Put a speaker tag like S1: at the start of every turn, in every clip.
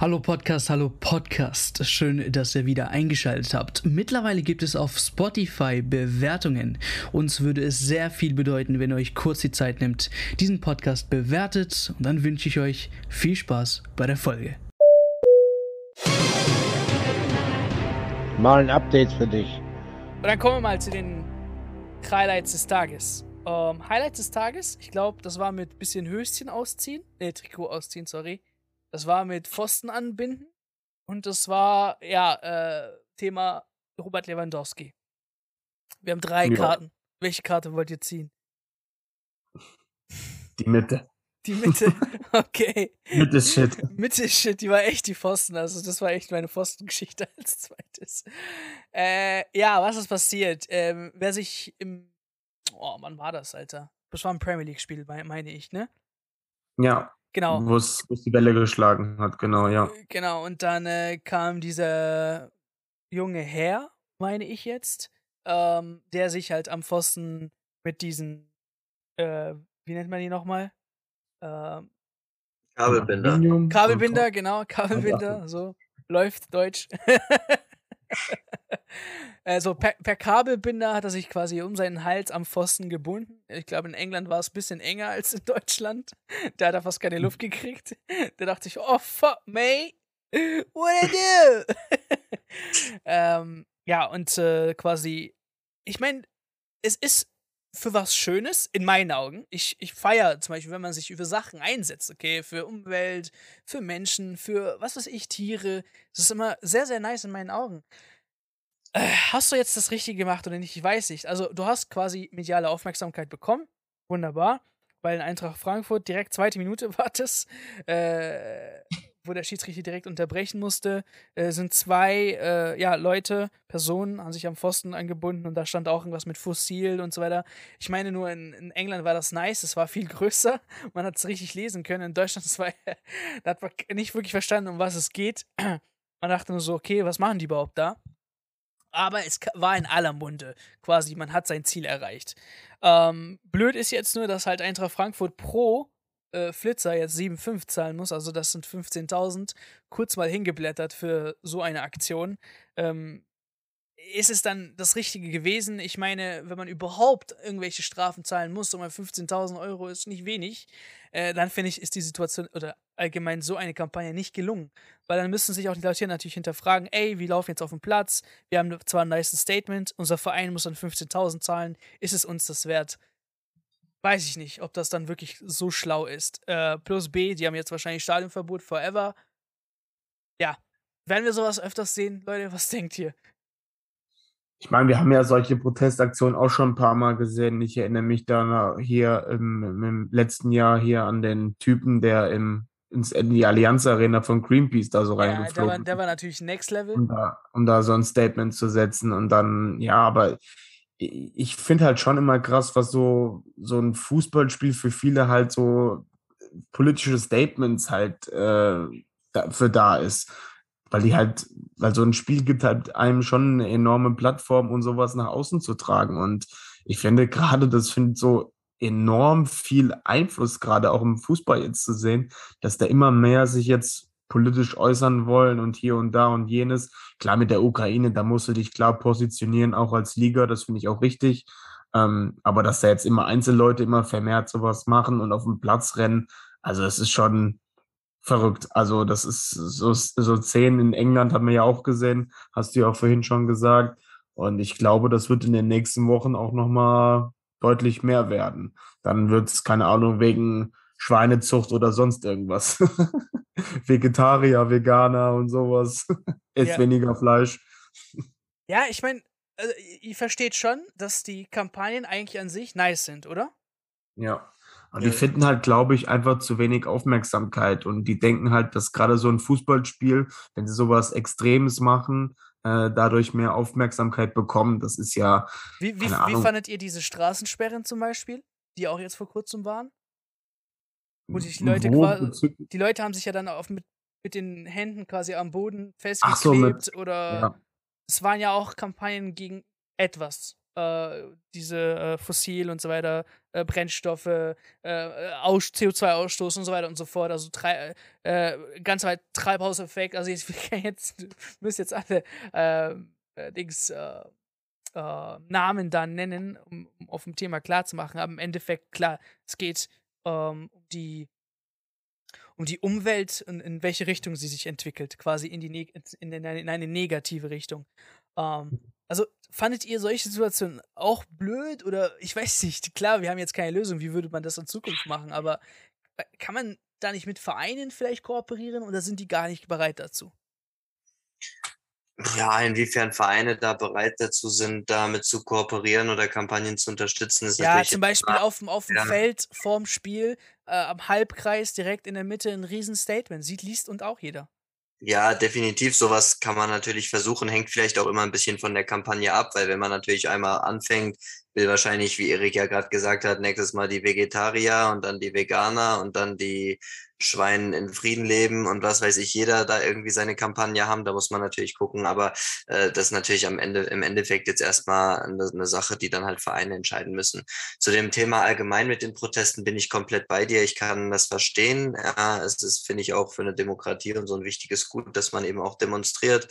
S1: Hallo Podcast, hallo Podcast. Schön, dass ihr wieder eingeschaltet habt. Mittlerweile gibt es auf Spotify Bewertungen. Uns würde es sehr viel bedeuten, wenn ihr euch kurz die Zeit nimmt, diesen Podcast bewertet. Und dann wünsche ich euch viel Spaß bei der Folge.
S2: Mal ein Update für dich.
S3: Und dann kommen wir mal zu den Highlights des Tages. Ähm, Highlights des Tages, ich glaube, das war mit bisschen Höschen ausziehen. Ne, Trikot ausziehen, sorry. Das war mit Pfosten anbinden. Und das war, ja, äh, Thema Robert Lewandowski. Wir haben drei
S4: Ja.
S3: Karten. Welche Karte wollt ihr ziehen?
S4: Die Mitte.
S3: Die Mitte. okay.
S4: Mitte ist shit.
S3: Mitte shit, die war echt die Pfosten. Also, das war echt meine Pfostengeschichte als zweites. Äh, ja, was ist passiert? Ähm, wer sich im. Oh, wann war das, Alter? Das war ein Premier League-Spiel, mei- meine ich, ne?
S4: Ja,
S3: Genau.
S4: wo es wo es die Welle geschlagen hat, genau, ja.
S3: Genau, und dann äh, kam dieser junge Herr, meine ich jetzt, ähm, der sich halt am Pfosten mit diesen, äh, wie nennt man die nochmal? Ähm,
S5: Kabelbinder.
S3: Kabelbinder, genau, Kabelbinder, so läuft Deutsch. also per, per Kabelbinder hat er sich quasi um seinen Hals am Pfosten gebunden. Ich glaube, in England war es ein bisschen enger als in Deutschland. Da hat er fast keine Luft gekriegt. Da dachte ich, oh fuck, mate, what I do? ähm, ja, und äh, quasi, ich meine, es ist für was Schönes, in meinen Augen. Ich, ich feiere zum Beispiel, wenn man sich für Sachen einsetzt, okay, für Umwelt, für Menschen, für was weiß ich, Tiere. Das ist immer sehr, sehr nice in meinen Augen. Äh, hast du jetzt das Richtige gemacht oder nicht? Ich weiß nicht. Also, du hast quasi mediale Aufmerksamkeit bekommen. Wunderbar. Weil in Eintracht Frankfurt direkt zweite Minute war das, äh, wo der Schiedsrichter direkt unterbrechen musste, äh, sind zwei äh, ja, Leute, Personen, haben sich am Pfosten angebunden und da stand auch irgendwas mit Fossil und so weiter. Ich meine nur, in, in England war das nice, es war viel größer, man hat es richtig lesen können. In Deutschland, das war, da hat man nicht wirklich verstanden, um was es geht. Man dachte nur so, okay, was machen die überhaupt da? Aber es war in aller Munde. Quasi, man hat sein Ziel erreicht. Ähm, blöd ist jetzt nur, dass halt Eintracht Frankfurt pro äh, Flitzer jetzt 7,5 zahlen muss. Also das sind 15.000. Kurz mal hingeblättert für so eine Aktion. Ähm, ist es dann das Richtige gewesen? Ich meine, wenn man überhaupt irgendwelche Strafen zahlen muss, um 15.000 Euro ist nicht wenig, äh, dann finde ich, ist die Situation oder allgemein so eine Kampagne nicht gelungen. Weil dann müssen sich auch die Leute hier natürlich hinterfragen, ey, wir laufen jetzt auf dem Platz, wir haben zwar ein nice Statement, unser Verein muss dann 15.000 zahlen, ist es uns das wert? Weiß ich nicht, ob das dann wirklich so schlau ist. Äh, plus B, die haben jetzt wahrscheinlich Stadionverbot forever. Ja, werden wir sowas öfters sehen? Leute, was denkt ihr?
S4: Ich meine, wir haben ja solche Protestaktionen auch schon ein paar Mal gesehen. Ich erinnere mich da hier im, im letzten Jahr hier an den Typen, der im, ins, in die Allianz Arena von Greenpeace da so
S3: Ja, der
S4: reingeflogen
S3: war, der war natürlich Next Level.
S4: um da, um da so ein Statement zu setzen und dann, ja, aber ich ich finde halt schon immer krass, was so, so ein Fußballspiel für viele halt so politische Statements halt äh, dafür da ist. Weil die halt, weil so ein Spiel gibt halt einem schon eine enorme Plattform, um sowas nach außen zu tragen. Und ich finde gerade, das findet so enorm viel Einfluss, gerade auch im Fußball jetzt zu sehen, dass da immer mehr sich jetzt politisch äußern wollen und hier und da und jenes. Klar, mit der Ukraine, da musst du dich klar positionieren, auch als Liga, das finde ich auch richtig. Ähm, aber dass da jetzt immer Einzelleute immer vermehrt sowas machen und auf dem Platz rennen, also es ist schon verrückt. Also das ist so, so Szenen in England haben wir ja auch gesehen, hast du ja auch vorhin schon gesagt. Und ich glaube, das wird in den nächsten Wochen auch nochmal deutlich mehr werden. Dann wird es, keine Ahnung, wegen Schweinezucht oder sonst irgendwas. Vegetarier, Veganer und sowas. Esst
S3: Ja.
S4: weniger Fleisch.
S3: Ja, ich meine, also, ihr versteht schon, dass die Kampagnen eigentlich an sich nice sind, oder?
S4: Ja. Und
S5: Ja.
S4: die finden halt, glaube ich, einfach zu wenig Aufmerksamkeit. Und die denken halt, dass gerade so ein Fußballspiel, wenn sie sowas Extremes machen, äh, dadurch mehr Aufmerksamkeit bekommen. Das ist ja,
S3: Wie, wie, wie fandet ihr diese Straßensperren zum Beispiel, die auch jetzt vor kurzem waren? Wo die Leute
S4: wo
S3: quasi- Die Leute haben sich ja dann auf mit, mit den Händen quasi am Boden
S4: Ach so,
S3: festgeklebt
S4: mit-
S3: oder
S4: ja.
S3: es waren ja auch Kampagnen gegen etwas. Äh, diese äh, Fossil und so weiter, äh, Brennstoffe, äh, äh, CO2-Ausstoß und so weiter und so fort. Also drei, ganz weit Treibhauseffekt. Also jetzt, jetzt müsst jetzt alle Dings, Namen dann nennen, um, um auf dem Thema klarzumachen. Aber im Endeffekt, klar, es geht ähm, um die um die Umwelt und in welche Richtung sie sich entwickelt, quasi in, die in, eine, in eine negative Richtung. Ähm, also fandet ihr solche Situationen auch blöd oder ich weiß nicht, klar, wir haben jetzt keine Lösung, wie würde man das in Zukunft machen, aber äh, kann man da nicht mit Vereinen vielleicht kooperieren oder sind die gar nicht bereit dazu?
S2: Ja, inwiefern Vereine da bereit dazu sind, damit zu kooperieren oder Kampagnen zu unterstützen, ist
S3: ja, natürlich. Ja, zum Beispiel auf dem, auf dem ja. Feld vorm Spiel, äh, am Halbkreis, direkt in der Mitte ein Riesenstatement. Sieht, liest und auch jeder.
S2: Ja, definitiv. Sowas kann man natürlich versuchen, hängt vielleicht auch immer ein bisschen von der Kampagne ab, weil wenn man natürlich einmal anfängt, will wahrscheinlich, wie Erik ja gerade gesagt hat, nächstes Mal die Vegetarier und dann die Veganer und dann die Schwein in Frieden leben und was weiß ich, jeder da irgendwie seine Kampagne haben, da muss man natürlich gucken, aber äh, das ist natürlich am Ende, im Endeffekt jetzt erstmal eine, eine Sache, die dann halt Vereine entscheiden müssen. Zu dem Thema allgemein mit den Protesten bin ich komplett bei dir. Ich kann das verstehen. Ja, es ist, finde ich, auch für eine Demokratie und so ein wichtiges Gut, dass man eben auch demonstriert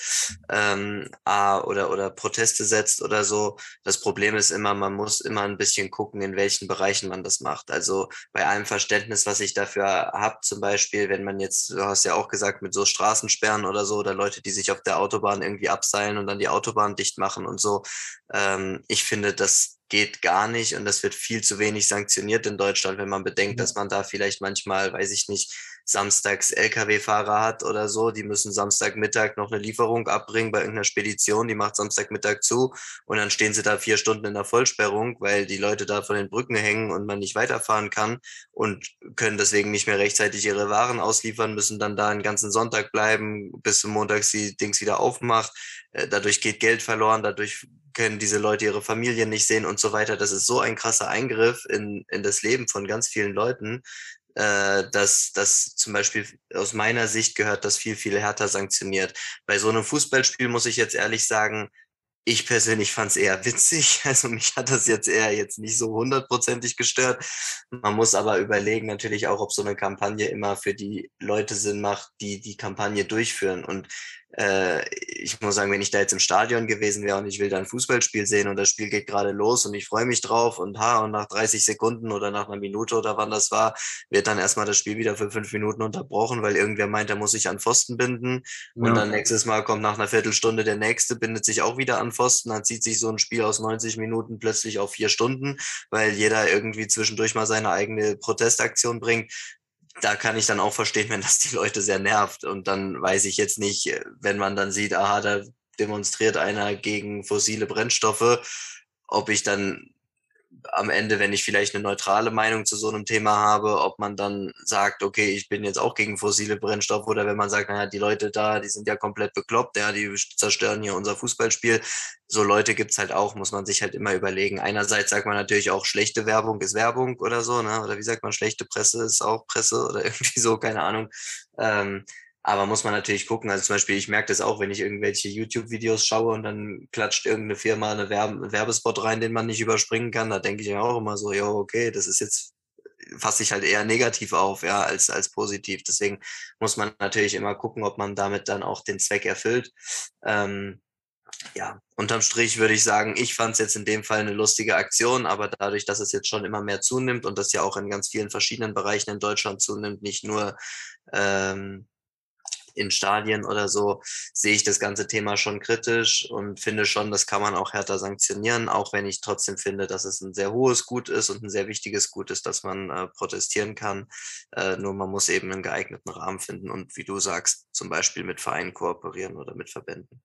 S2: ähm, oder, oder Proteste setzt oder so. Das Problem ist immer, man muss immer ein bisschen gucken, in welchen Bereichen man das macht. Also bei allem Verständnis, was ich dafür habe, zum Beispiel, wenn man jetzt, du hast ja auch gesagt, mit so Straßensperren oder so, oder Leute, die sich auf der Autobahn irgendwie abseilen und dann die Autobahn dicht machen und so. Ähm, ich finde, das geht gar nicht und das wird viel zu wenig sanktioniert in Deutschland, wenn man bedenkt, dass man da vielleicht manchmal, weiß ich nicht, samstags Lkw-Fahrer hat oder so, die müssen Samstagmittag noch eine Lieferung abbringen bei irgendeiner Spedition, die macht Samstagmittag zu und dann stehen sie da vier Stunden in der Vollsperrung, weil die Leute da von den Brücken hängen und man nicht weiterfahren kann und können deswegen nicht mehr rechtzeitig ihre Waren ausliefern, müssen dann da einen ganzen Sonntag bleiben, bis zum Montag die Dings wieder aufmacht. Äh, dadurch geht Geld verloren, dadurch können diese Leute ihre Familien nicht sehen und so weiter. Das ist so ein krasser Eingriff in, in das Leben von ganz vielen Leuten, äh, dass das zum Beispiel aus meiner Sicht gehört das viel, viel härter sanktioniert. Bei so einem Fußballspiel muss ich jetzt ehrlich sagen, ich persönlich fand es eher witzig. Also mich hat das jetzt eher jetzt nicht so hundertprozentig gestört. Man muss aber überlegen natürlich auch, ob so eine Kampagne immer für die Leute Sinn macht, die die Kampagne durchführen. Und äh, ich muss sagen, wenn ich da jetzt im Stadion gewesen wäre und ich will da ein Fußballspiel sehen und das Spiel geht gerade los und ich freue mich drauf und ha, und nach 30 Sekunden oder nach einer Minute oder wann das war, wird dann erstmal das Spiel wieder für fünf Minuten unterbrochen, weil irgendwer meint, er muss sich an Pfosten binden. Und dann nächstes Mal kommt nach einer Viertelstunde der nächste, bindet sich auch wieder an Pfosten. Dann zieht sich so ein Spiel aus 90 Minuten plötzlich auf vier Stunden, weil jeder irgendwie zwischendurch mal seine eigene Protestaktion bringt da kann ich dann auch verstehen, wenn das die Leute sehr nervt. Und dann weiß ich jetzt nicht, wenn man dann sieht, aha, da demonstriert einer gegen fossile Brennstoffe, ob ich dann am Ende, wenn ich vielleicht eine neutrale Meinung zu so einem Thema habe, ob man dann sagt, okay, ich bin jetzt auch gegen fossile Brennstoffe oder wenn man sagt, naja, die Leute da, die sind ja komplett bekloppt, ja, die zerstören hier unser Fußballspiel. So Leute gibt's halt auch, muss man sich halt immer überlegen. Einerseits sagt man natürlich auch, schlechte Werbung ist Werbung oder so, ne? Oder wie sagt man, schlechte Presse ist auch Presse oder irgendwie so, keine Ahnung. Ähm, aber muss man natürlich gucken. Also zum Beispiel, ich merke das auch, wenn ich irgendwelche YouTube-Videos schaue und dann klatscht irgendeine Firma eine Werbe Werbespot rein, den man nicht überspringen kann. Da denke ich mir auch immer so, ja, okay, das ist jetzt, fasse ich halt eher negativ auf, ja, als, als positiv. Deswegen muss man natürlich immer gucken, ob man damit dann auch den Zweck erfüllt. Ähm, ja, unterm Strich würde ich sagen, ich fand es jetzt in dem Fall eine lustige Aktion, aber dadurch, dass es jetzt schon immer mehr zunimmt und das ja auch in ganz vielen verschiedenen Bereichen in Deutschland zunimmt, nicht nur ähm, in Stadien oder so, sehe ich das ganze Thema schon kritisch und finde schon, das kann man auch härter sanktionieren, auch wenn ich trotzdem finde, dass es ein sehr hohes Gut ist und ein sehr wichtiges Gut ist, dass man äh, protestieren kann. Äh, nur man muss eben einen geeigneten Rahmen finden und wie du sagst, zum Beispiel mit Vereinen kooperieren oder mit Verbänden.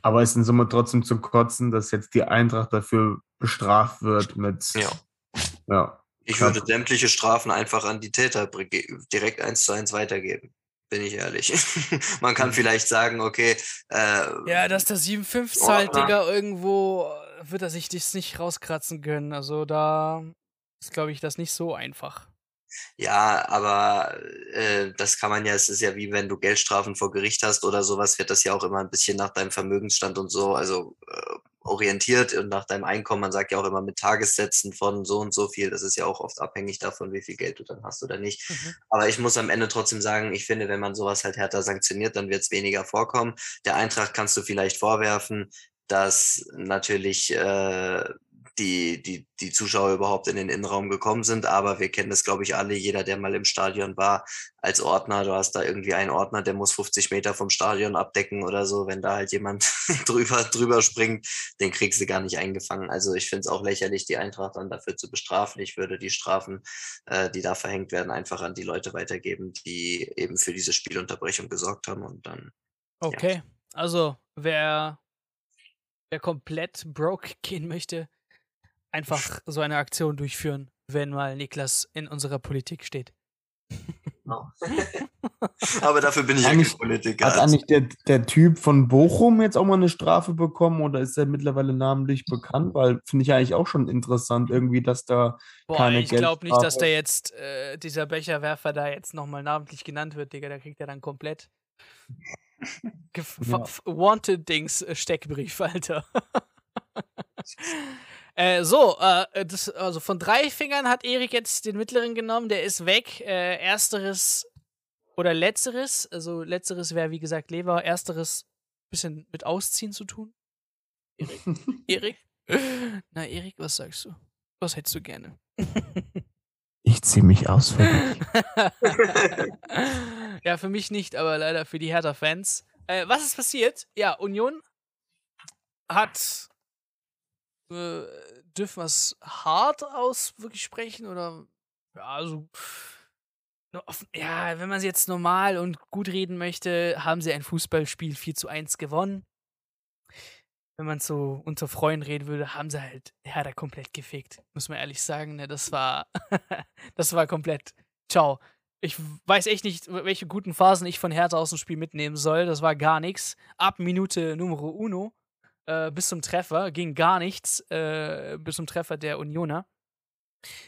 S4: Aber es ist in Summe trotzdem zu kotzen, dass jetzt die Eintracht dafür bestraft wird mit.
S2: Ja. ja. Ich würde sämtliche Strafen einfach an die Täter direkt eins zu eins weitergeben bin ich ehrlich. Man kann vielleicht sagen, okay. Äh,
S3: ja, dass der 7,5 zahlt, Digga, irgendwo wird er sich das nicht rauskratzen können. Also da ist, glaube ich, das nicht so einfach.
S2: Ja, aber äh, das kann man ja, es ist ja wie wenn du Geldstrafen vor Gericht hast oder sowas, wird das ja auch immer ein bisschen nach deinem Vermögensstand und so. Also äh, orientiert und nach deinem Einkommen. Man sagt ja auch immer mit Tagessätzen von so und so viel. Das ist ja auch oft abhängig davon, wie viel Geld du dann hast oder nicht. Mhm. Aber ich muss am Ende trotzdem sagen, ich finde, wenn man sowas halt härter sanktioniert, dann wird es weniger vorkommen. Der Eintracht kannst du vielleicht vorwerfen, dass natürlich äh, die, die, die Zuschauer überhaupt in den Innenraum gekommen sind. Aber wir kennen das, glaube ich, alle. Jeder, der mal im Stadion war, als Ordner, du hast da irgendwie einen Ordner, der muss 50 Meter vom Stadion abdecken oder so. Wenn da halt jemand drüber, drüber springt, den kriegst du gar nicht eingefangen. Also ich finde es auch lächerlich, die Eintracht dann dafür zu bestrafen. Ich würde die Strafen, äh, die da verhängt werden, einfach an die Leute weitergeben, die eben für diese Spielunterbrechung gesorgt haben und dann.
S3: Okay, ja. also wer, wer komplett broke gehen möchte, einfach so eine Aktion durchführen, wenn mal Niklas in unserer Politik steht.
S2: Aber dafür bin ich eigentlich Politiker.
S4: Hat eigentlich der, der Typ von Bochum jetzt auch mal eine Strafe bekommen oder ist er mittlerweile namentlich bekannt? Weil finde ich eigentlich auch schon interessant, irgendwie, dass da
S3: Boah, keine Ich glaube nicht, dass der jetzt, äh, dieser Becherwerfer da jetzt nochmal namentlich genannt wird, Digga. Da kriegt er dann komplett ja. Wanted-Dings-Steckbrief, äh, Alter. Äh, so, äh, das, also von drei Fingern hat Erik jetzt den mittleren genommen, der ist weg. Äh, ersteres oder letzteres, also letzteres wäre wie gesagt Lever, ersteres bisschen mit Ausziehen zu tun. Erik? Erik? Na, Erik, was sagst du? Was hättest du gerne?
S4: ich ziehe mich aus für
S3: dich. ja, für mich nicht, aber leider für die Hertha-Fans. Äh, was ist passiert? Ja, Union hat dürfen wir es hart aus wirklich sprechen oder ja, also ja, wenn man es jetzt normal und gut reden möchte, haben sie ein Fußballspiel 4 zu 1 gewonnen. Wenn man so unter Freunden reden würde, haben sie halt ja, da komplett gefickt. Muss man ehrlich sagen, ne, das war das war komplett ciao. Ich weiß echt nicht, welche guten Phasen ich von Hertha aus dem Spiel mitnehmen soll. Das war gar nichts. Ab Minute Numero uno äh, bis zum Treffer, ging gar nichts äh, bis zum Treffer der Unioner.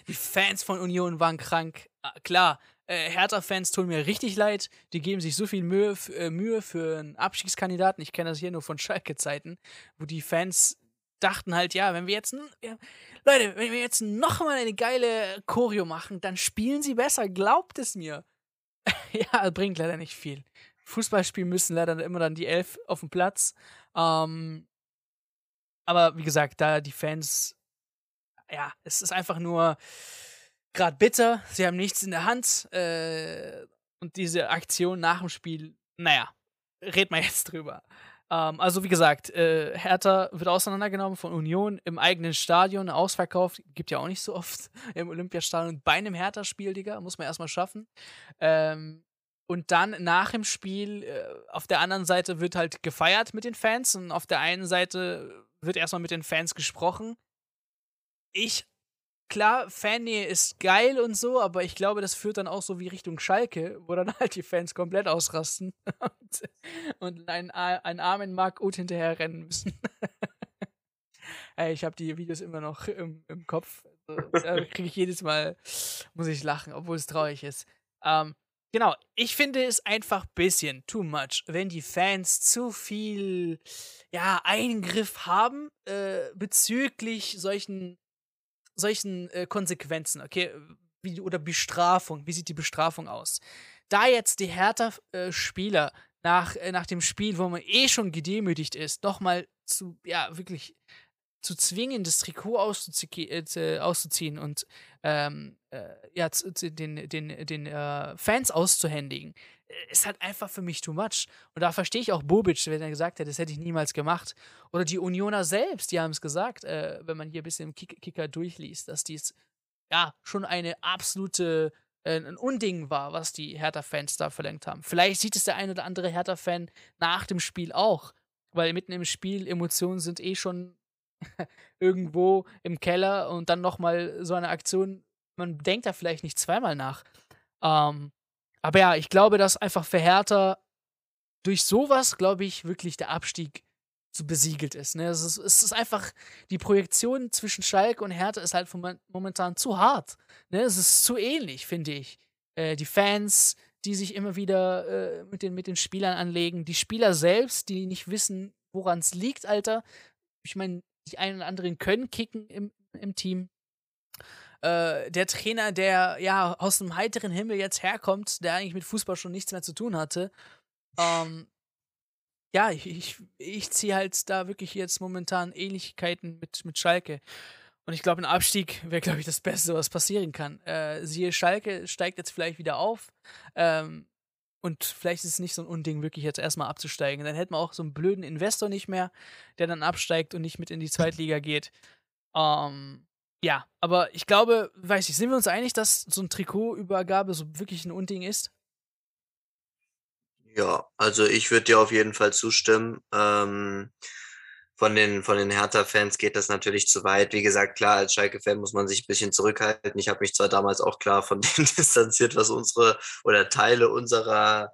S3: Die Fans von Union waren krank. Ah, klar, äh, Hertha-Fans tun mir richtig leid. Die geben sich so viel Mühe, äh, Mühe für einen Abstiegskandidaten. Ich kenne das hier nur von Schalke-Zeiten, wo die Fans dachten halt, ja, wenn wir jetzt, ja, Leute, wenn wir jetzt nochmal eine geile Choreo machen, dann spielen sie besser, glaubt es mir. ja, bringt leider nicht viel. Fußballspielen müssen leider immer dann die Elf auf dem Platz. Ähm, aber wie gesagt, da die Fans, ja, es ist einfach nur gerade bitter. Sie haben nichts in der Hand. Äh, und diese Aktion nach dem Spiel, naja, red mal jetzt drüber. Ähm, also wie gesagt, äh, Hertha wird auseinandergenommen von Union im eigenen Stadion, ausverkauft. Gibt ja auch nicht so oft im Olympiastadion bei einem Hertha-Spiel, Digga. Muss man erstmal schaffen. Ähm, und dann nach dem Spiel, äh, auf der anderen Seite wird halt gefeiert mit den Fans und auf der einen Seite wird erstmal mit den Fans gesprochen. Ich, klar, Fannähe ist geil und so, aber ich glaube, das führt dann auch so wie Richtung Schalke, wo dann halt die Fans komplett ausrasten und, und einen, einen armen Mark Uth hinterher rennen müssen. ich habe die Videos immer noch im, im Kopf. Also, da kriege ich jedes Mal, muss ich lachen, obwohl es traurig ist. Ähm, Genau, ich finde es einfach ein bisschen too much, wenn die Fans zu viel ja, Eingriff haben äh, bezüglich solchen, solchen äh, Konsequenzen, okay? Wie, oder Bestrafung. Wie sieht die Bestrafung aus? Da jetzt die Hertha-Spieler äh, nach, äh, nach dem Spiel, wo man eh schon gedemütigt ist, nochmal zu, ja, wirklich zu zwingen, das Trikot äh, auszuziehen und ähm, äh, ja, den, den, den äh, Fans auszuhändigen, äh, ist halt einfach für mich too much. Und da verstehe ich auch Bobic, wenn er gesagt hat, das hätte ich niemals gemacht. Oder die Unioner selbst, die haben es gesagt, äh, wenn man hier ein bisschen im Kick Kicker durchliest, dass dies ja schon eine absolute äh, ein Unding war, was die Hertha-Fans da verlangt haben. Vielleicht sieht es der ein oder andere Hertha-Fan nach dem Spiel auch, weil mitten im Spiel Emotionen sind eh schon irgendwo im Keller und dann nochmal so eine Aktion, man denkt da vielleicht nicht zweimal nach. Ähm, aber ja, ich glaube, dass einfach für Hertha durch sowas, glaube ich, wirklich der Abstieg so besiegelt ist. Ne? Es, ist es ist einfach, die Projektion zwischen Schalke und Hertha ist halt momentan zu hart. Ne? Es ist zu ähnlich, finde ich. Äh, die Fans, die sich immer wieder äh, mit, den, mit den Spielern anlegen, die Spieler selbst, die nicht wissen, woran es liegt, Alter ich meine, die einen oder anderen können kicken im, im Team. Äh, der Trainer, der ja aus dem heiteren Himmel jetzt herkommt, der eigentlich mit Fußball schon nichts mehr zu tun hatte, ähm, ja, ich, ich, ich ziehe halt da wirklich jetzt momentan Ähnlichkeiten mit, mit Schalke. Und ich glaube, ein Abstieg wäre, glaube ich, das Beste, was passieren kann. Äh, siehe, Schalke steigt jetzt vielleicht wieder auf. Ähm, und vielleicht ist es nicht so ein Unding, wirklich jetzt erstmal abzusteigen. Dann hätten wir auch so einen blöden Investor nicht mehr, der dann absteigt und nicht mit in die Zweitliga geht. Ähm, ja, aber ich glaube, weiß ich, sind wir uns einig, dass so ein Trikotübergabe so wirklich ein Unding ist?
S2: Ja, also ich würde dir auf jeden Fall zustimmen. Ähm, von den, von den Hertha-Fans geht das natürlich zu weit. Wie gesagt, klar, als Schalke-Fan muss man sich ein bisschen zurückhalten. Ich habe mich zwar damals auch klar von denen distanziert, was unsere oder Teile unserer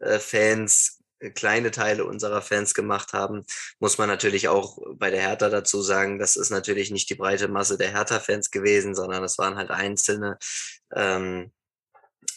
S2: äh, Fans, äh, kleine Teile unserer Fans gemacht haben, muss man natürlich auch bei der Hertha dazu sagen, das ist natürlich nicht die breite Masse der Hertha-Fans gewesen, sondern es waren halt Einzelne. Ähm,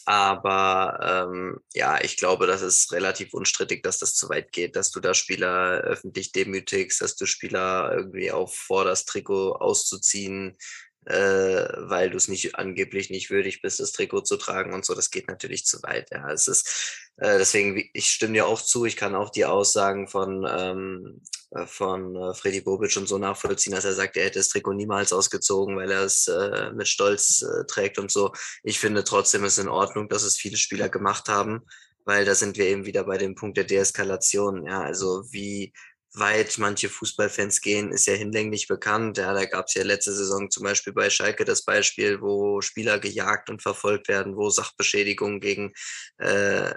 S2: aber ähm, ja, ich glaube, das ist relativ unstrittig, dass das zu weit geht, dass du da Spieler öffentlich demütigst, dass du Spieler irgendwie aufforderst, Trikot auszuziehen, äh, weil du es nicht angeblich nicht würdig bist, das Trikot zu tragen und so. Das geht natürlich zu weit. Ja, es ist äh, deswegen, ich stimme dir auch zu. Ich kann auch die Aussagen von ähm, äh, von äh, Freddy Bobic und so nachvollziehen, dass er sagt, er hätte das Trikot niemals ausgezogen, weil er es äh, mit Stolz äh, trägt und so. Ich finde trotzdem ist in Ordnung, dass es viele Spieler gemacht haben, weil da sind wir eben wieder bei dem Punkt der Deeskalation. Ja, also wie weit manche Fußballfans gehen, ist ja hinlänglich bekannt. Ja, da gab es ja letzte Saison zum Beispiel bei Schalke das Beispiel, wo Spieler gejagt und verfolgt werden, wo Sachbeschädigungen gegen äh,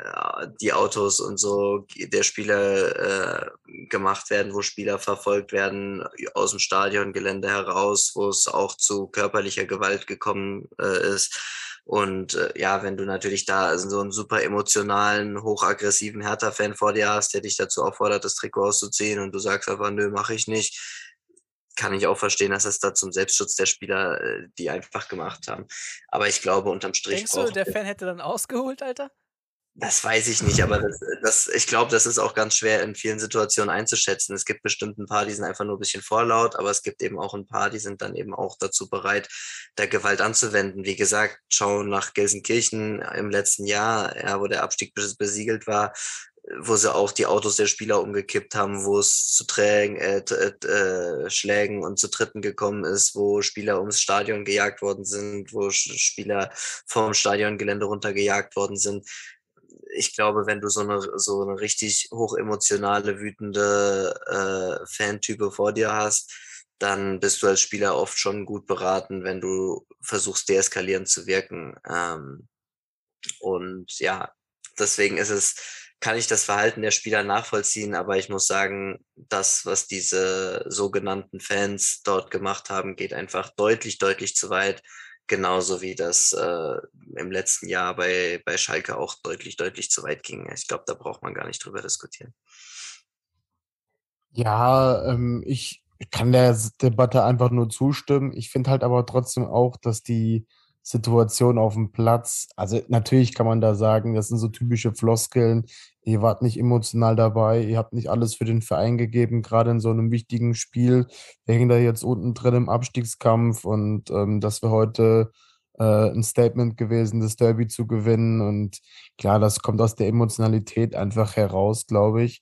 S2: die Autos und so der Spieler äh, gemacht werden, wo Spieler verfolgt werden aus dem Stadiongelände heraus, wo es auch zu körperlicher Gewalt gekommen äh, ist. Und äh, ja, wenn du natürlich da so einen super emotionalen, hochaggressiven Hertha-Fan vor dir hast, der dich dazu auffordert, das Trikot auszuziehen und du sagst einfach, nö, mache ich nicht, kann ich auch verstehen, dass es da zum Selbstschutz der Spieler, äh, die einfach gemacht haben. Aber ich glaube, unterm Strich.
S3: Denkst du, der Fan hätte dann ausgeholt, Alter?
S2: Das weiß ich nicht, aber das, das, ich glaube, das ist auch ganz schwer in vielen Situationen einzuschätzen. Es gibt bestimmt ein paar, die sind einfach nur ein bisschen vorlaut, aber es gibt eben auch ein paar, die sind dann eben auch dazu bereit, da Gewalt anzuwenden. Wie gesagt, schau nach Gelsenkirchen im letzten Jahr, ja, wo der Abstieg besiegelt war, wo sie auch die Autos der Spieler umgekippt haben, wo es zu Trägen, äh, äh, Schlägen und zu Tritten gekommen ist, wo Spieler ums Stadion gejagt worden sind, wo Spieler vom Stadiongelände runtergejagt worden sind ich glaube, wenn du so eine, so eine richtig hochemotionale, wütende äh, Fantype vor dir hast, dann bist du als Spieler oft schon gut beraten, wenn du versuchst, deeskalierend zu wirken. Ähm, und ja, deswegen ist es, kann ich das Verhalten der Spieler nachvollziehen, aber ich muss sagen, das, was diese sogenannten Fans dort gemacht haben, geht einfach deutlich, deutlich zu weit. Genauso wie das äh, im letzten Jahr bei, bei Schalke auch deutlich, deutlich zu weit ging. Ich glaube, da braucht man gar nicht drüber diskutieren.
S4: Ja, ähm, ich kann der Debatte einfach nur zustimmen. Ich finde halt aber trotzdem auch, dass die Situation auf dem Platz, also natürlich kann man da sagen, das sind so typische Floskeln, ihr wart nicht emotional dabei, ihr habt nicht alles für den Verein gegeben, gerade in so einem wichtigen Spiel. Wir hängen da jetzt unten drin im Abstiegskampf und ähm, dass wir heute äh, ein Statement gewesen, das Derby zu gewinnen. Und klar, das kommt aus der Emotionalität einfach heraus, glaube ich.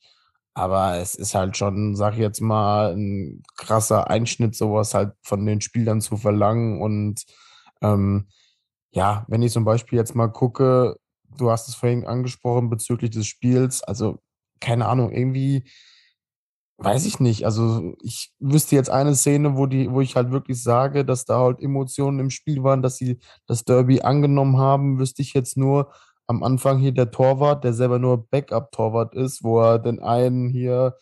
S4: Aber es ist halt schon, sag ich jetzt mal, ein krasser Einschnitt, sowas halt von den Spielern zu verlangen. Und ähm, ja, wenn ich zum Beispiel jetzt mal gucke, du hast es vorhin angesprochen bezüglich des Spiels, also keine Ahnung, irgendwie weiß ich nicht. Also ich wüsste jetzt eine Szene, wo die, wo ich halt wirklich sage, dass da halt Emotionen im Spiel waren, dass sie das Derby angenommen haben, wüsste ich jetzt nur am Anfang hier der Torwart, der selber nur Backup-Torwart ist, wo er den einen hier,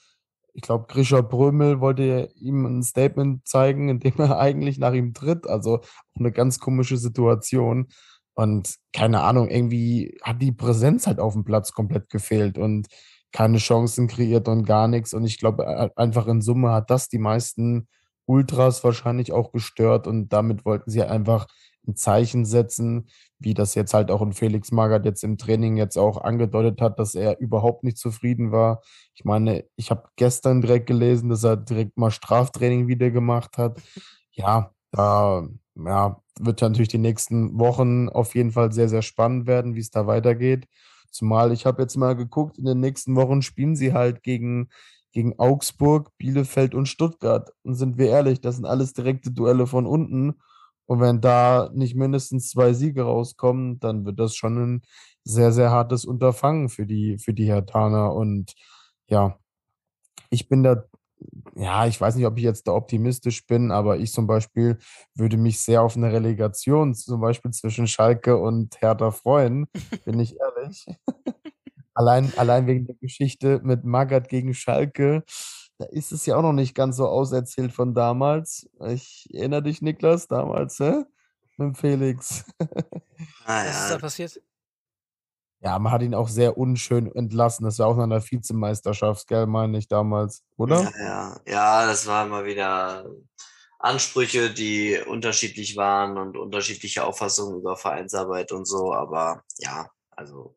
S4: ich glaube, Grisha Brömel wollte ihm ein Statement zeigen, in dem er eigentlich nach ihm tritt. Also eine ganz komische Situation. Und keine Ahnung, irgendwie hat die Präsenz halt auf dem Platz komplett gefehlt und keine Chancen kreiert und gar nichts. Und ich glaube, einfach in Summe hat das die meisten Ultras wahrscheinlich auch gestört und damit wollten sie einfach ein Zeichen setzen, wie das jetzt halt auch ein Felix Magath jetzt im Training jetzt auch angedeutet hat, dass er überhaupt nicht zufrieden war. Ich meine, ich habe gestern direkt gelesen, dass er direkt mal Straftraining wieder gemacht hat. Ja, da ja, wird natürlich die nächsten Wochen auf jeden Fall sehr, sehr spannend werden, wie es da weitergeht. Zumal ich habe jetzt mal geguckt, in den nächsten Wochen spielen sie halt gegen, gegen Augsburg, Bielefeld und Stuttgart. Und sind wir ehrlich, das sind alles direkte Duelle von unten. Und wenn da nicht mindestens zwei Siege rauskommen, dann wird das schon ein sehr, sehr hartes Unterfangen für die, für die Hertaner. Und ja, ich bin da, ja, ich weiß nicht, ob ich jetzt da optimistisch bin, aber ich zum Beispiel würde mich sehr auf eine Relegation, zum Beispiel zwischen Schalke und Hertha freuen, bin ich ehrlich. allein, allein wegen der Geschichte mit Magath gegen Schalke da ist es ja auch noch nicht ganz so auserzählt von damals. Ich erinnere dich, Niklas, damals, hä? Mit Felix.
S3: Ah, Was ist da passiert?
S4: Ja, man hat ihn auch sehr unschön entlassen. Das war auch nach einer Vizemeisterschaft, gell, meine ich damals, oder?
S2: Ja, ja, ja, das war immer wieder Ansprüche, die unterschiedlich waren und unterschiedliche Auffassungen über Vereinsarbeit und so. Aber ja, also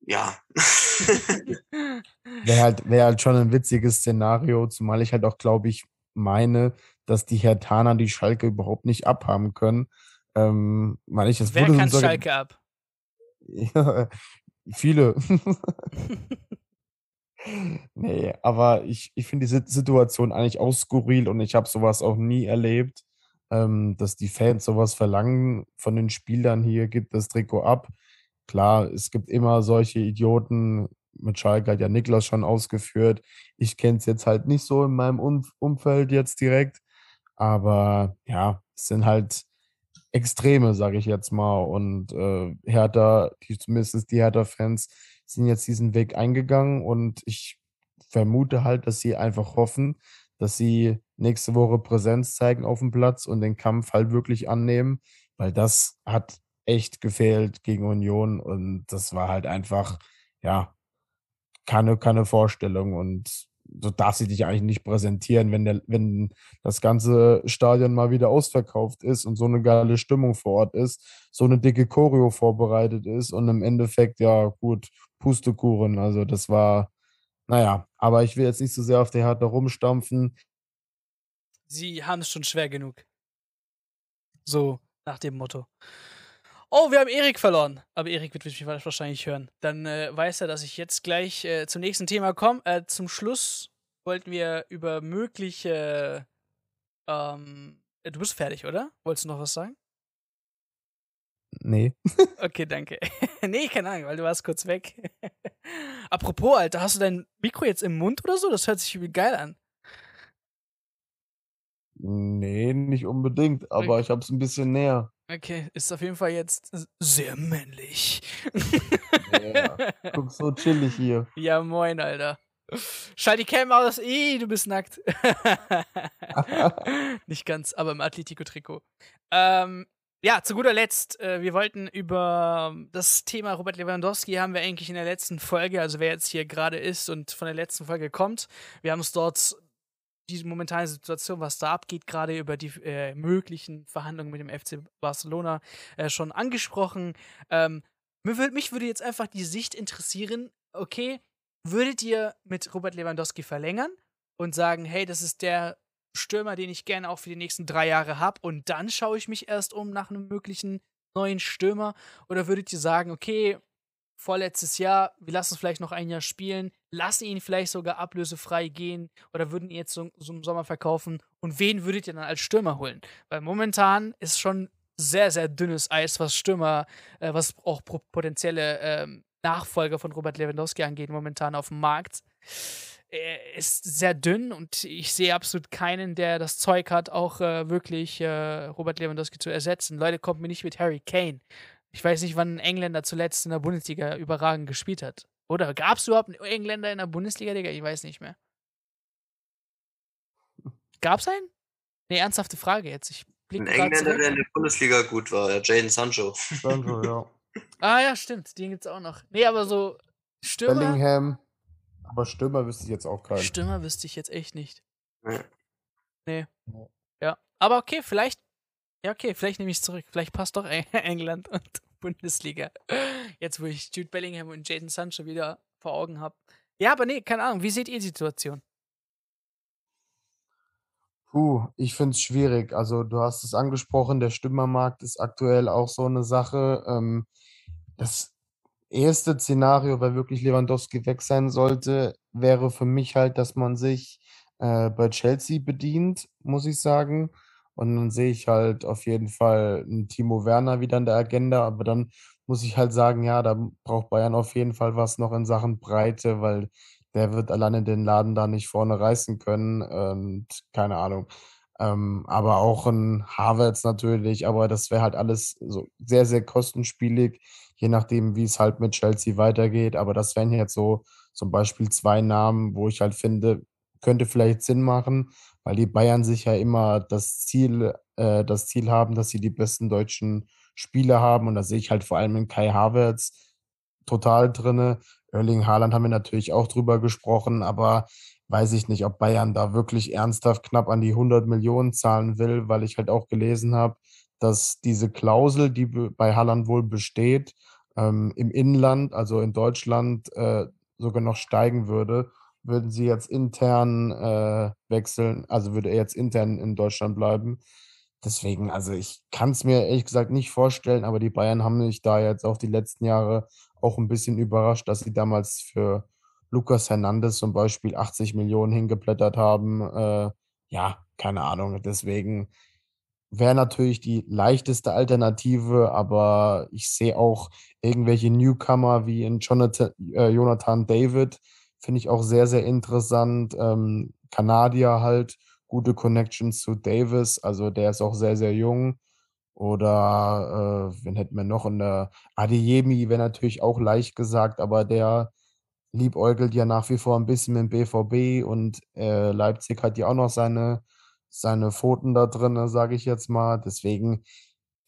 S2: ja.
S4: wäre halt, wär halt schon ein witziges Szenario, zumal ich halt auch, glaube ich, meine, dass die Hertaner die Schalke überhaupt nicht abhaben können. Ähm, meine ich, das
S3: Wer kann sogar, Schalke ab?
S4: Ja, viele. nee, aber ich, ich finde die Situation eigentlich auch skurril und ich habe sowas auch nie erlebt, ähm, dass die Fans sowas verlangen von den Spielern hier, gibt das Trikot ab. Klar, es gibt immer solche Idioten. Mit Schalke hat ja Niklas schon ausgeführt. Ich kenne es jetzt halt nicht so in meinem um Umfeld jetzt direkt. Aber ja, es sind halt Extreme, sage ich jetzt mal. Und äh, Hertha, die, zumindest die Hertha-Fans, sind jetzt diesen Weg eingegangen. Und ich vermute halt, dass sie einfach hoffen, dass sie nächste Woche Präsenz zeigen auf dem Platz und den Kampf halt wirklich annehmen, weil das hat echt gefehlt gegen Union und das war halt einfach, ja, keine, keine Vorstellung und so darf sie dich eigentlich nicht präsentieren, wenn, der, wenn das ganze Stadion mal wieder ausverkauft ist und so eine geile Stimmung vor Ort ist, so eine dicke Choreo vorbereitet ist und im Endeffekt, ja, gut, Pustekuchen. Also das war, naja, aber ich will jetzt nicht so sehr auf der Härte rumstampfen.
S3: Sie haben es schon schwer genug. So nach dem Motto. Oh, wir haben Erik verloren. Aber Erik wird mich wahrscheinlich hören. Dann äh, weiß er, dass ich jetzt gleich äh, zum nächsten Thema komme. Äh, zum Schluss wollten wir über mögliche. Ähm, äh, du bist fertig, oder? Wolltest du noch was sagen?
S4: Nee.
S3: okay, danke. nee, keine Ahnung, weil du warst kurz weg. Apropos, Alter, hast du dein Mikro jetzt im Mund oder so? Das hört sich übel geil an.
S4: Nee, nicht unbedingt, aber okay. ich hab's ein bisschen näher.
S3: Okay, ist auf jeden Fall jetzt sehr männlich.
S4: Ja, guck so chillig hier.
S3: Ja, moin, Alter. Schalt die Cam aus. Ih, du bist nackt. Nicht ganz, aber im Atletico-Trikot. Ähm, ja, zu guter Letzt, äh, wir wollten über das Thema Robert Lewandowski haben wir eigentlich in der letzten Folge, also wer jetzt hier gerade ist und von der letzten Folge kommt, wir haben es dort die momentane Situation, was da abgeht, gerade über die äh, möglichen Verhandlungen mit dem FC Barcelona äh, schon angesprochen. Ähm, mich würde jetzt einfach die Sicht interessieren, okay, würdet ihr mit Robert Lewandowski verlängern und sagen, hey, das ist der Stürmer, den ich gerne auch für die nächsten drei Jahre habe und dann schaue ich mich erst um nach einem möglichen neuen Stürmer? Oder würdet ihr sagen, okay, vorletztes Jahr, wir lassen es vielleicht noch ein Jahr spielen, lassen ihn vielleicht sogar ablösefrei gehen oder würden ihn jetzt so, so im Sommer verkaufen und wen würdet ihr dann als Stürmer holen? Weil momentan ist schon sehr, sehr dünnes Eis, was Stürmer, äh, was auch potenzielle ähm, Nachfolger von Robert Lewandowski angeht, momentan auf dem Markt. Er ist sehr dünn und ich sehe absolut keinen, der das Zeug hat, auch äh, wirklich äh, Robert Lewandowski zu ersetzen. Leute, kommt mir nicht mit Harry Kane. Ich weiß nicht, wann ein Engländer zuletzt in der Bundesliga überragend gespielt hat. Oder gab es überhaupt einen Engländer in der Bundesliga, Digga? Ich weiß nicht mehr. Gab es einen? Ne, ernsthafte Frage jetzt. Ich
S2: ein Engländer, der in der Bundesliga gut war, ja, Jaden Sancho.
S4: Sancho, ja.
S3: ah ja, stimmt, den gibt's auch noch. Nee, aber so Stürmer.
S4: Bellingham. Aber Stürmer wüsste ich jetzt auch keinen.
S3: Stürmer wüsste ich jetzt echt nicht. Nee. Nee. Ja. Aber okay, vielleicht Ja, okay, vielleicht nehme ich es zurück. Vielleicht passt doch England und Bundesliga. Jetzt, wo ich Jude Bellingham und Jaden Sancho wieder vor Augen habe. Ja, aber nee, keine Ahnung. Wie seht ihr die Situation?
S4: Puh, ich finde es schwierig. Also du hast es angesprochen, der Stürmermarkt ist aktuell auch so eine Sache. Ähm, das erste Szenario, weil wirklich Lewandowski weg sein sollte, wäre für mich halt, dass man sich äh, bei Chelsea bedient, muss ich sagen. Und dann sehe ich halt auf jeden Fall einen Timo Werner wieder in der Agenda. Aber dann muss ich halt sagen, ja, da braucht Bayern auf jeden Fall was noch in Sachen Breite, weil der wird alleine den Laden da nicht vorne reißen können. Und keine Ahnung. Ähm, aber auch ein Havertz natürlich, aber das wäre halt alles so sehr, sehr kostenspielig, je nachdem, wie es halt mit Chelsea weitergeht. Aber das wären jetzt so zum Beispiel zwei Namen, wo ich halt finde, könnte vielleicht Sinn machen, weil die Bayern sich ja immer das Ziel, äh, das Ziel haben, dass sie die besten deutschen Spieler haben. Und da sehe ich halt vor allem in Kai Havertz total drinne. Erling Haaland haben wir natürlich auch drüber gesprochen, aber weiß ich nicht, ob Bayern da wirklich ernsthaft knapp an die 100 Millionen zahlen will, weil ich halt auch gelesen habe, dass diese Klausel, die bei Haaland wohl besteht, ähm, im Inland, also in Deutschland, äh, sogar noch steigen würde, würden sie jetzt intern äh, wechseln, also würde er jetzt intern in Deutschland bleiben. Deswegen, also ich kann es mir ehrlich gesagt nicht vorstellen, aber die Bayern haben mich da jetzt auch die letzten Jahre auch ein bisschen überrascht, dass sie damals für Lucas Hernandez zum Beispiel 80 Millionen hingeplättert haben. Äh, ja, keine Ahnung. Deswegen wäre natürlich die leichteste Alternative, aber ich sehe auch irgendwelche Newcomer wie in Jonathan, äh, Jonathan David, finde ich auch sehr, sehr interessant. Ähm, Kanadier halt, gute Connections zu Davis, also der ist auch sehr, sehr jung. Oder äh, wen hätten wir noch in der Adeyemi, wäre natürlich auch leicht gesagt, aber der liebäugelt ja nach wie vor ein bisschen mit dem BVB und äh, Leipzig hat ja auch noch seine, seine Pfoten da drin, sage ich jetzt mal. Deswegen,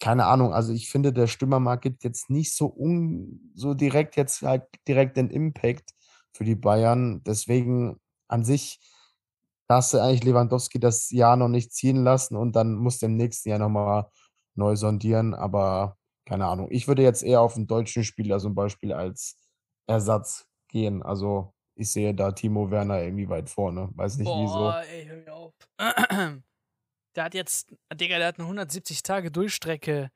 S4: keine Ahnung, also ich finde, der Stürmermarkt gibt jetzt nicht so, un, so direkt jetzt halt direkt den Impact für die Bayern. Deswegen an sich darfst du eigentlich Lewandowski das Jahr noch nicht ziehen lassen und dann musst du im nächsten Jahr nochmal neu sondieren. Aber keine Ahnung, ich würde jetzt eher auf einen deutschen Spieler zum Beispiel als Ersatz gehen. Also ich sehe da Timo Werner irgendwie weit vorne. Weiß nicht
S3: Boah,
S4: wieso.
S3: ey, hör mir auf. Der hat jetzt, Digga, der hat eine 170 Tage Durchstrecke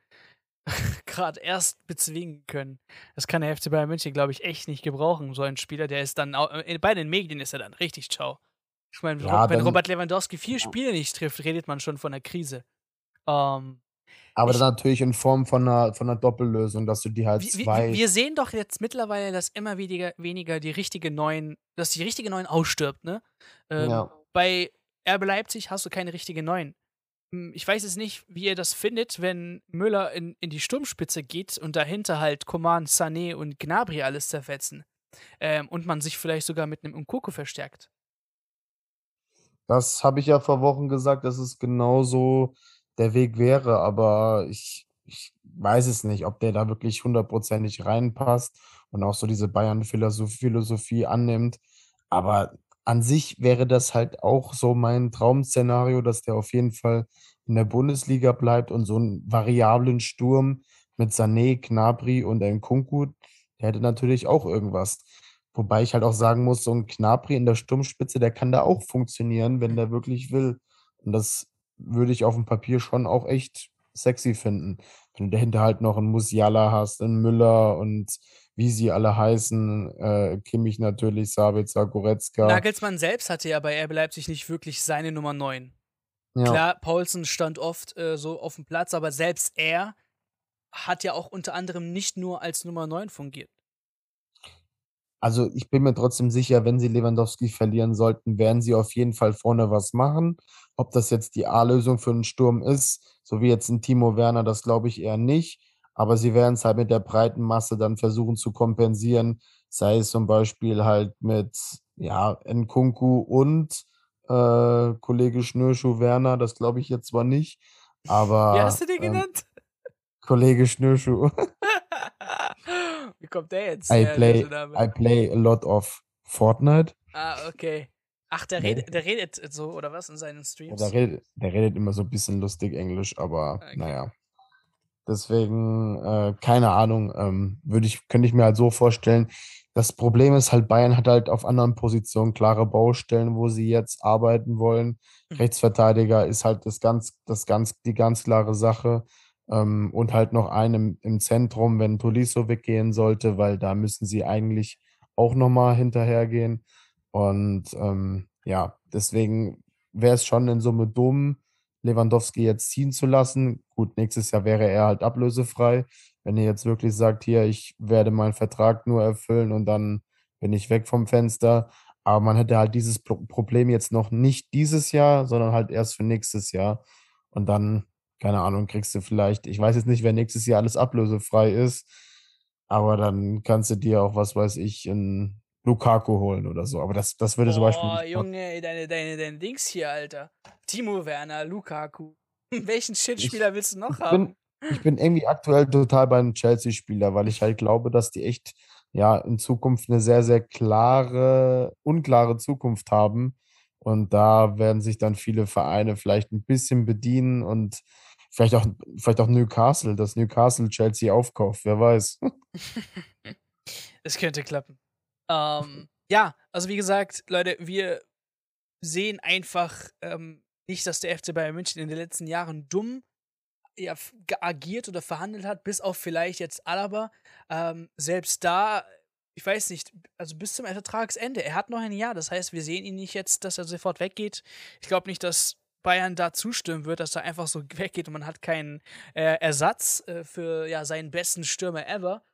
S3: gerade erst bezwingen können. Das kann der FC Bayern München, glaube ich, echt nicht gebrauchen. So ein Spieler, der ist dann, äh, bei den Medien ist er dann richtig ciao. Ich meine,
S4: Ja,
S3: wenn Robert Lewandowski vier Spiele nicht trifft, redet man schon von einer Krise. Ähm,
S4: Aber
S3: ich-
S4: dann natürlich in Form von einer, von einer Doppellösung, dass du die halt
S3: wir, wir,
S4: zwei.
S3: wir sehen doch jetzt mittlerweile, dass immer weniger, weniger die richtige Neuen, dass die richtige Neuen ausstirbt, ne? Ähm,
S4: Ja.
S3: Bei RB Leipzig hast du keine richtige Neuen. Hm, Ich weiß jetzt nicht, wie ihr das findet, wenn Müller in, in die Sturmspitze geht und dahinter halt Coman, Sané und Gnabry alles zerfetzen. Ähm, und man sich vielleicht sogar mit einem Nkoko verstärkt.
S4: Das habe ich ja vor Wochen gesagt, dass es genauso der Weg wäre, aber ich, ich weiß es nicht, ob der da wirklich hundertprozentig reinpasst und auch so diese Bayern-Philosophie annimmt. Aber an sich wäre das halt auch so mein Traum-Szenario, dass der auf jeden Fall in der Bundesliga bleibt und so einen variablen Sturm mit Sané, Gnabry und Nkunku, der hätte natürlich auch irgendwas. Wobei ich halt auch sagen muss, so ein Gnabry in der Sturmspitze, der kann da auch funktionieren, wenn der wirklich will. Und das würde ich auf dem Papier schon auch echt sexy finden. Wenn du dahinter halt noch einen Musiala hast, einen Müller und wie sie alle heißen, äh, Kimmich natürlich, Sabitzer, Goretzka.
S3: Nagelsmann selbst hatte ja bei RB Leipzig nicht wirklich seine Nummer 9.
S4: Ja.
S3: Klar, Paulsen stand oft äh, so auf dem Platz, aber selbst er hat ja auch unter anderem nicht nur als Nummer 9 fungiert.
S4: Also ich bin mir trotzdem sicher, wenn sie Lewandowski verlieren sollten, werden sie auf jeden Fall vorne was machen. Ob das jetzt die A-Lösung für einen Sturm ist, so wie jetzt ein Timo Werner, das glaube ich eher nicht. Aber sie werden es halt mit der breiten Masse dann versuchen zu kompensieren, sei es zum Beispiel halt mit ja, Nkunku und äh, Kollege Schnürschuh Werner, das glaube ich jetzt zwar nicht, aber
S3: Wie hast du den
S4: ähm,
S3: genannt?
S4: Kollege Schnürschuh.
S3: Wie kommt der jetzt?
S4: I
S3: her,
S4: play? I play a lot of Fortnite.
S3: Ah, okay. Ach, der,
S4: Nee.
S3: redet, der redet so, oder was, in seinen
S4: Ja,
S3: Streams?
S4: der, redet, der redet immer so ein bisschen lustig Englisch, aber
S3: Okay.
S4: naja. Deswegen, äh, keine Ahnung, ähm, würde ich, könnte ich mir halt so vorstellen. Das Problem ist halt, Bayern hat halt auf anderen Positionen klare Baustellen, wo sie jetzt arbeiten wollen.
S3: Mhm.
S4: Rechtsverteidiger ist halt das ganz, das ganz, die ganz klare Sache. Ähm, und halt noch einen im Zentrum, wenn Tolisso weggehen sollte, weil da müssen sie eigentlich auch nochmal hinterhergehen. Und ähm, ja, deswegen wäre es schon in Summe dumm, Lewandowski jetzt ziehen zu lassen. Gut, nächstes Jahr wäre er halt ablösefrei. Wenn ihr jetzt wirklich sagt, hier, ich werde meinen Vertrag nur erfüllen und dann bin ich weg vom Fenster. Aber man hätte halt dieses Pro Problem jetzt noch nicht dieses Jahr, sondern halt erst für nächstes Jahr. Und dann, keine Ahnung, kriegst du vielleicht, ich weiß jetzt nicht, wer nächstes Jahr alles ablösefrei ist, aber dann kannst du dir auch, was weiß ich, in Lukaku holen oder so. Aber das, das würde zum Beispiel nicht
S3: Junge, deine, deine, deine Dings hier, Alter. Timo Werner, Lukaku. Welchen Shit-Spieler willst du noch
S4: ich
S3: haben?
S4: bin, ich bin irgendwie aktuell total beim Chelsea-Spieler, weil ich halt glaube, dass die echt ja in Zukunft eine sehr, sehr klare, unklare Zukunft haben. Und da werden sich dann viele Vereine vielleicht ein bisschen bedienen und vielleicht auch, vielleicht auch Newcastle, dass Newcastle Chelsea aufkauft, wer weiß.
S3: Es könnte klappen. Ähm, ja, also wie gesagt, Leute, wir sehen einfach ähm, nicht, dass der FC Bayern München in den letzten Jahren dumm ja, agiert oder verhandelt hat, bis auf vielleicht jetzt Alaba. Ähm, selbst da, ich weiß nicht, also bis zum Vertragsende. Er hat noch ein Jahr, das heißt, wir sehen ihn nicht jetzt, dass er sofort weggeht. Ich glaube nicht, dass Bayern da zustimmen wird, dass er einfach so weggeht und man hat keinen äh, Ersatz äh, für ja, seinen besten Stürmer ever.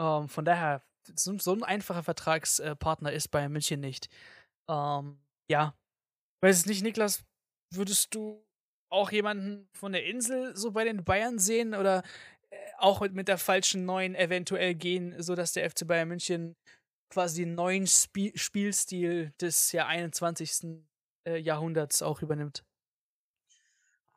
S3: Ähm, von daher, so, so ein einfacher Vertragspartner ist Bayern München nicht. Ähm, ja. Weiß es nicht, Niklas, würdest du auch jemanden von der Insel so bei den Bayern sehen oder äh, auch mit, mit der falschen neuen eventuell gehen, sodass der FC Bayern München quasi den neuen Spie Spielstil des ja, 21. Äh, Jahrhunderts auch übernimmt?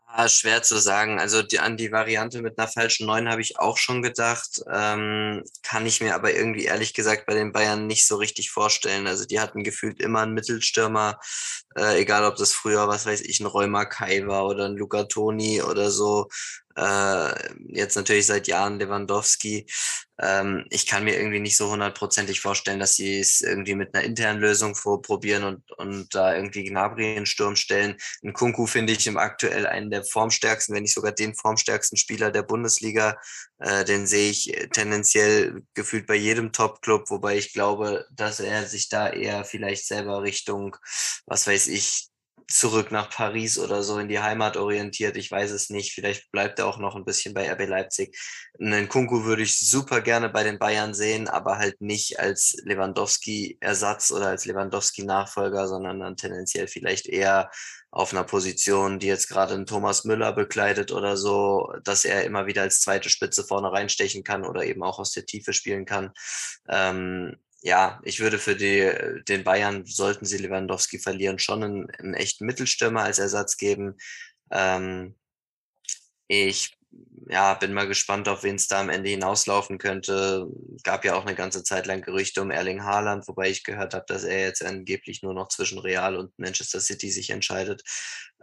S2: Ah, schwer zu sagen. Also die, an die Variante mit einer falschen Neun habe ich auch schon gedacht. Ähm, kann ich mir aber irgendwie ehrlich gesagt bei den Bayern nicht so richtig vorstellen. Also die hatten gefühlt immer einen Mittelstürmer, äh, egal ob das früher, was weiß ich, ein Rheuma Kai war oder ein Luca Toni oder so. Äh, jetzt natürlich seit Jahren Lewandowski. Ähm, ich kann mir irgendwie nicht so hundertprozentig vorstellen, dass sie es irgendwie mit einer internen Lösung vorprobieren und, und da irgendwie Gnabry in den Sturm stellen. Ein Kunku finde ich im aktuell einen der formstärksten, wenn nicht sogar den formstärksten Spieler der Bundesliga. Äh, den sehe ich tendenziell gefühlt bei jedem Top-Club, wobei ich glaube, dass er sich da eher vielleicht selber Richtung, was weiß ich, zurück nach Paris oder so in die Heimat orientiert. Ich weiß es nicht. Vielleicht bleibt er auch noch ein bisschen bei RB Leipzig. Einen Kunku würde ich super gerne bei den Bayern sehen, aber halt nicht als Lewandowski-Ersatz oder als Lewandowski-Nachfolger, sondern dann tendenziell vielleicht eher auf einer Position, die jetzt gerade ein Thomas Müller bekleidet oder so, dass er immer wieder als zweite Spitze vorne reinstechen kann oder eben auch aus der Tiefe spielen kann. Ähm, ja, ich würde für die, den Bayern, sollten sie Lewandowski verlieren, schon einen, einen echten Mittelstürmer als Ersatz geben. Ähm, ich ja, bin mal gespannt, auf wen es da am Ende hinauslaufen könnte. Gab ja auch eine ganze Zeit lang Gerüchte um Erling Haaland, wobei ich gehört habe, dass er jetzt angeblich nur noch zwischen Real und Manchester City sich entscheidet.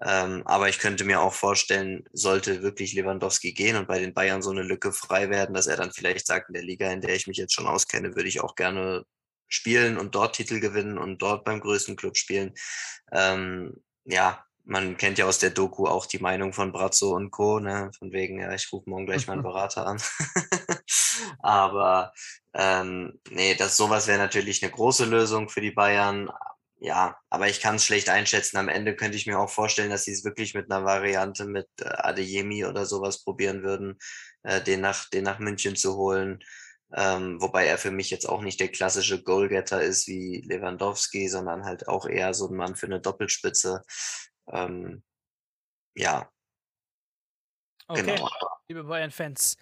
S2: Ähm, aber ich könnte mir auch vorstellen, sollte wirklich Lewandowski gehen und bei den Bayern so eine Lücke frei werden, dass er dann vielleicht sagt, in der Liga, in der ich mich jetzt schon auskenne, würde ich auch gerne spielen und dort Titel gewinnen und dort beim größten Club spielen. Ähm, ja, man kennt ja aus der Doku auch die Meinung von Brazzo und Co. Ne? Von wegen, ja, ich rufe morgen gleich meinen Berater an. Aber ähm, nee, das sowas wäre natürlich eine große Lösung für die Bayern. Ja, aber ich kann es schlecht einschätzen. Am Ende könnte ich mir auch vorstellen, dass sie es wirklich mit einer Variante mit äh, Adeyemi oder sowas probieren würden, äh, den, nach, den nach München zu holen. Ähm, wobei er für mich jetzt auch nicht der klassische Goalgetter ist wie Lewandowski, sondern halt auch eher so ein Mann für eine Doppelspitze. Ähm, ja,
S3: Okay,
S2: genau.
S3: liebe Bayern-Fans.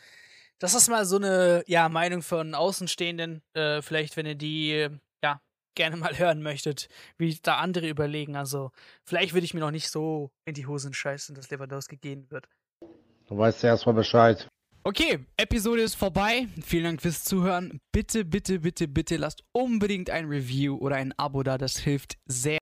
S3: Das ist mal so eine ja, Meinung von Außenstehenden. Äh, vielleicht, wenn ihr die äh, ja, gerne mal hören möchtet, wie da andere überlegen. Also, vielleicht würde ich mir noch nicht so in die Hosen scheißen, dass Lewandowski gehen wird.
S5: Du weißt ja erstmal Bescheid.
S1: Okay, Episode ist vorbei. Vielen Dank fürs Zuhören. Bitte, bitte, bitte, bitte lasst unbedingt ein Review oder ein Abo da. Das hilft sehr.